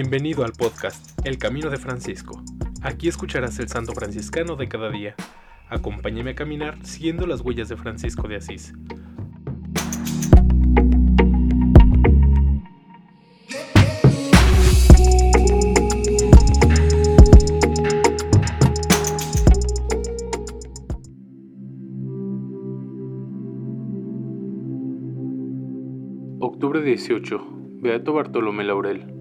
Bienvenido al podcast El Camino de Francisco. Aquí escucharás el santo franciscano de cada día. Acompáñame a caminar siguiendo las huellas de Francisco de Asís. Octubre 18. Beato Bartolomé Laurel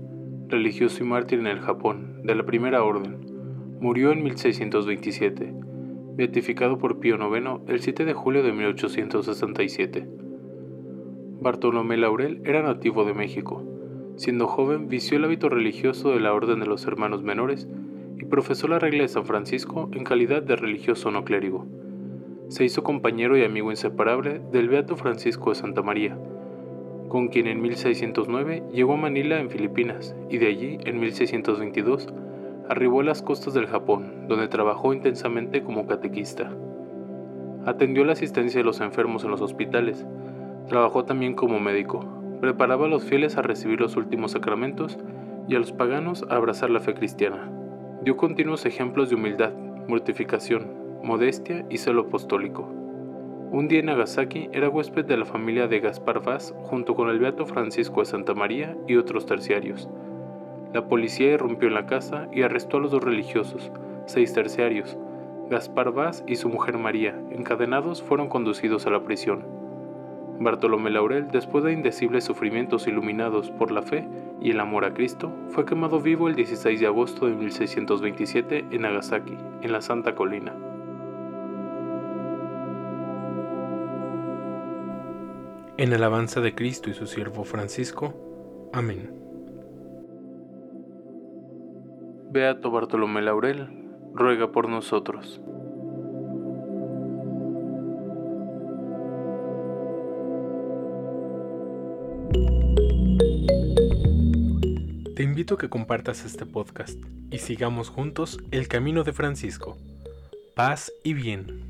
religioso y mártir en el Japón, de la Primera Orden. Murió en 1627, beatificado por Pío IX el 7 de julio de 1867. Bartolomé Laurel era nativo de México. Siendo joven, vistió el hábito religioso de la Orden de los Hermanos Menores y profesó la regla de San Francisco en calidad de religioso no clérigo. Se hizo compañero y amigo inseparable del Beato Francisco de Santa María, con quien en 1609 llegó a Manila en Filipinas y de allí en 1622 arribó a las costas del Japón, donde trabajó intensamente como catequista. Atendió la asistencia de los enfermos en los hospitales, trabajó también como médico, preparaba a los fieles a recibir los últimos sacramentos y a los paganos a abrazar la fe cristiana. Dio continuos ejemplos de humildad, mortificación, modestia y celo apostólico. Un día en Nagasaki era huésped de la familia de Gaspar Vaz junto con el beato Francisco de Santa María y otros terciarios. La policía irrumpió en la casa y arrestó a los dos religiosos, seis terciarios. Gaspar Vaz y su mujer María, encadenados, fueron conducidos a la prisión. Bartolomé Laurel, después de indecibles sufrimientos iluminados por la fe y el amor a Cristo, fue quemado vivo el 16 de agosto de 1627 en Nagasaki, en la Santa Colina. En alabanza de Cristo y su siervo Francisco. Amén. Beato Bartolomé Laurel, ruega por nosotros. Te invito a que compartas este podcast y sigamos juntos el camino de Francisco. Paz y bien.